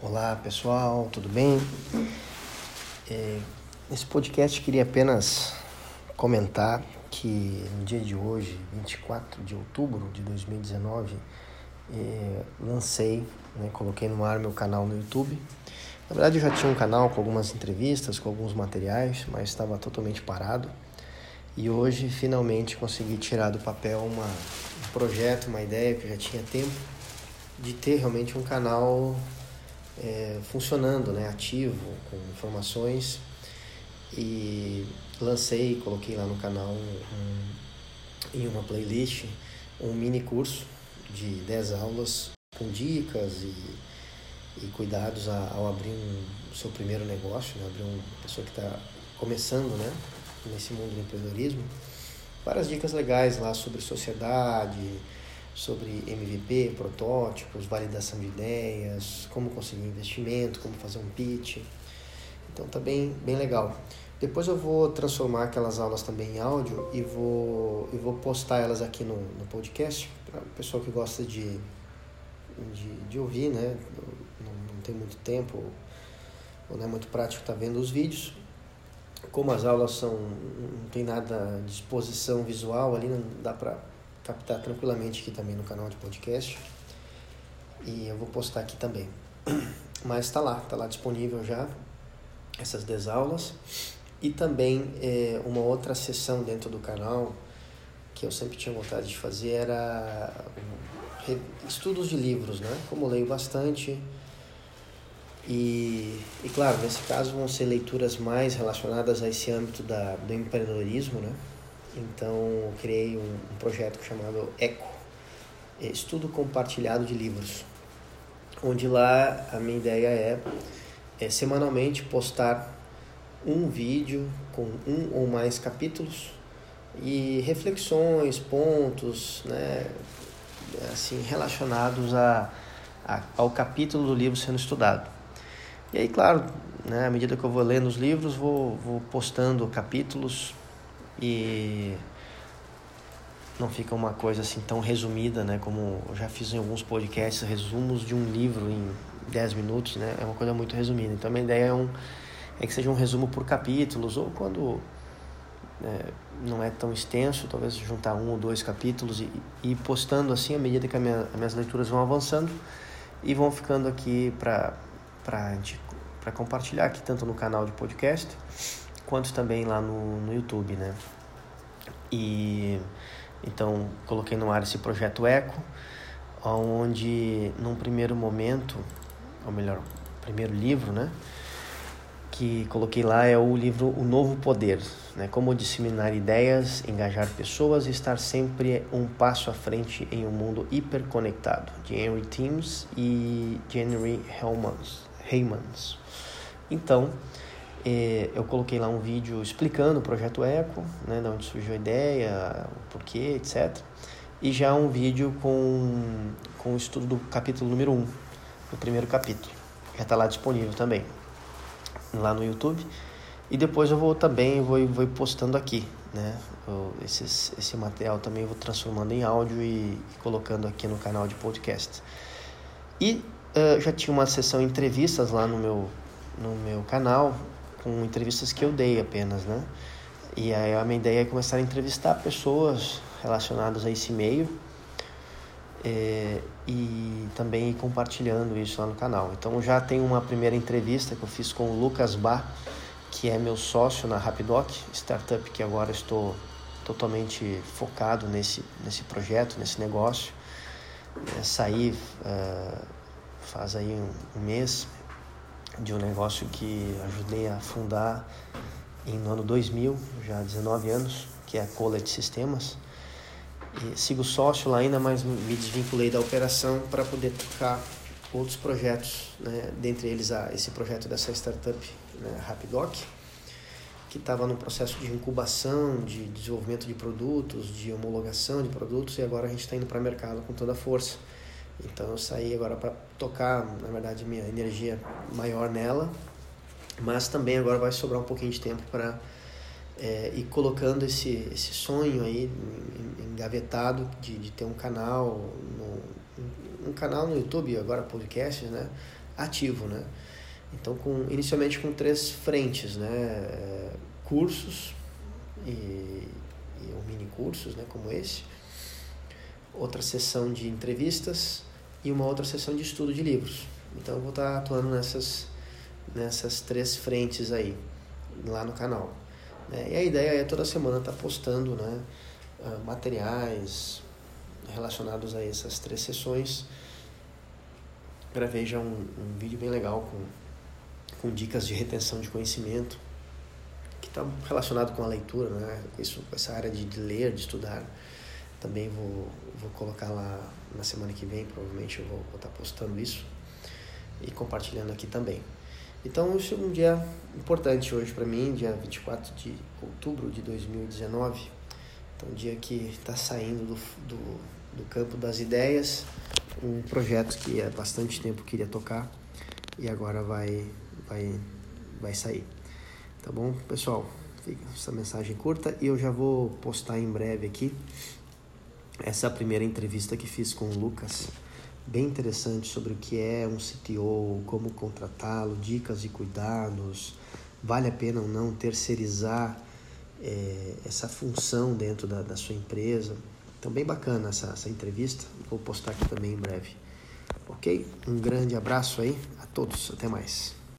Olá pessoal, tudo bem? É, nesse podcast queria apenas comentar que no dia de hoje, 24 de outubro de 2019, é, lancei, né, coloquei no ar meu canal no YouTube. Na verdade eu já tinha um canal com algumas entrevistas, com alguns materiais, mas estava totalmente parado. E hoje finalmente consegui tirar do papel uma, um projeto, uma ideia que eu já tinha tempo de ter realmente um canal é, funcionando, né, ativo, com informações. E lancei, coloquei lá no canal um, em uma playlist um mini curso de 10 aulas com dicas e, e cuidados ao abrir um seu primeiro negócio, né, abrir uma pessoa que está começando, né, nesse mundo do empreendedorismo, várias dicas legais lá sobre sociedade, sobre MVP, protótipos, validação de ideias, como conseguir investimento, como fazer um pitch. Então tá bem, bem legal. Depois eu vou transformar aquelas aulas também em áudio e vou, e vou postar elas aqui no, no podcast para o pessoal que gosta de, de, de ouvir, né? Não, não, tem muito tempo ou não é muito prático estar tá vendo os vídeos. Como as aulas são não tem nada de exposição visual ali, não dá para captar tranquilamente aqui também no canal de podcast. E eu vou postar aqui também. Mas está lá, está lá disponível já essas 10 aulas. E também é, uma outra sessão dentro do canal que eu sempre tinha vontade de fazer era estudos de livros, né? Como eu leio bastante. E, e claro, nesse caso vão ser leituras mais relacionadas a esse âmbito da, do empreendedorismo, né? Então, criei um, um projeto chamado ECO, Estudo Compartilhado de Livros, onde lá a minha ideia é, é semanalmente postar um vídeo com um ou mais capítulos e reflexões, pontos, né, assim, relacionados a, a, ao capítulo do livro sendo estudado. E aí, claro, né, à medida que eu vou lendo os livros, vou, vou postando capítulos e não fica uma coisa assim tão resumida, né? Como eu já fiz em alguns podcasts, resumos de um livro em 10 minutos, né? É uma coisa muito resumida. Então, a minha ideia é, um, é que seja um resumo por capítulos, ou quando é, não é tão extenso, talvez juntar um ou dois capítulos e, e postando assim à medida que minha, as minhas leituras vão avançando e vão ficando aqui para compartilhar aqui, tanto no canal de podcast quanto também lá no, no YouTube, né? E então coloquei no ar esse projeto Eco, onde num primeiro momento, ou melhor, primeiro livro, né? Que coloquei lá é o livro O Novo Poder, né? Como disseminar ideias, engajar pessoas e estar sempre um passo à frente em um mundo hiperconectado, de Henry Timms e Henry. Heymans. Então, eu coloquei lá um vídeo explicando o projeto Eco, né, de onde surgiu a ideia, o porquê, etc. E já um vídeo com, com o estudo do capítulo número 1, um, do primeiro capítulo. Já está lá disponível também, lá no YouTube. E depois eu vou também vou, vou postando aqui, né? Eu, esses, esse material também vou transformando em áudio e, e colocando aqui no canal de podcast. E uh, já tinha uma sessão entrevistas lá no meu, no meu canal, com entrevistas que eu dei apenas, né? E aí a minha ideia é começar a entrevistar pessoas relacionadas a esse meio é, e também compartilhando isso lá no canal. Então já tem uma primeira entrevista que eu fiz com o Lucas Bar, que é meu sócio na Rapidoc, startup que agora estou totalmente focado nesse, nesse projeto, nesse negócio. É, saí uh, faz aí um, um mês de um negócio que ajudei a fundar em, no ano 2000, já há 19 anos, que é a Collet Sistemas. E sigo sócio lá ainda, mas me desvinculei da operação para poder tocar outros projetos, né? dentre eles a, esse projeto dessa startup, né? Rapidoc, que estava no processo de incubação, de desenvolvimento de produtos, de homologação de produtos, e agora a gente está indo para o mercado com toda a força. Então eu saí agora para tocar, na verdade, minha energia maior nela, mas também agora vai sobrar um pouquinho de tempo para é, ir colocando esse, esse sonho aí engavetado de, de ter um canal, no, um canal no YouTube, agora podcast, né? ativo, né? Então, com, inicialmente com três frentes, né? É, cursos e, e ou mini cursos, né? Como esse. Outra sessão de entrevistas e uma outra sessão de estudo de livros. Então, eu vou estar atuando nessas, nessas três frentes aí, lá no canal. Né? E a ideia é toda semana estar postando, né? Uh, materiais relacionados a essas três sessões. Gravei já um, um vídeo bem legal com com dicas de retenção de conhecimento, que está relacionado com a leitura, né? com, isso, com essa área de ler, de estudar. Também vou, vou colocar lá na semana que vem, provavelmente eu vou estar tá postando isso e compartilhando aqui também. Então, isso é um dia importante hoje para mim, dia 24 de outubro de 2019. Então, um dia que está saindo do, do, do campo das ideias, um projeto que há bastante tempo queria tocar e agora vai vai, vai sair. Tá bom, pessoal? Fica essa mensagem curta e eu já vou postar em breve aqui essa primeira entrevista que fiz com o Lucas. Bem interessante sobre o que é um CTO, como contratá-lo, dicas e cuidados, vale a pena ou não terceirizar é, essa função dentro da, da sua empresa. Então, bem bacana essa, essa entrevista. Vou postar aqui também em breve. Ok? Um grande abraço aí a todos. Até mais.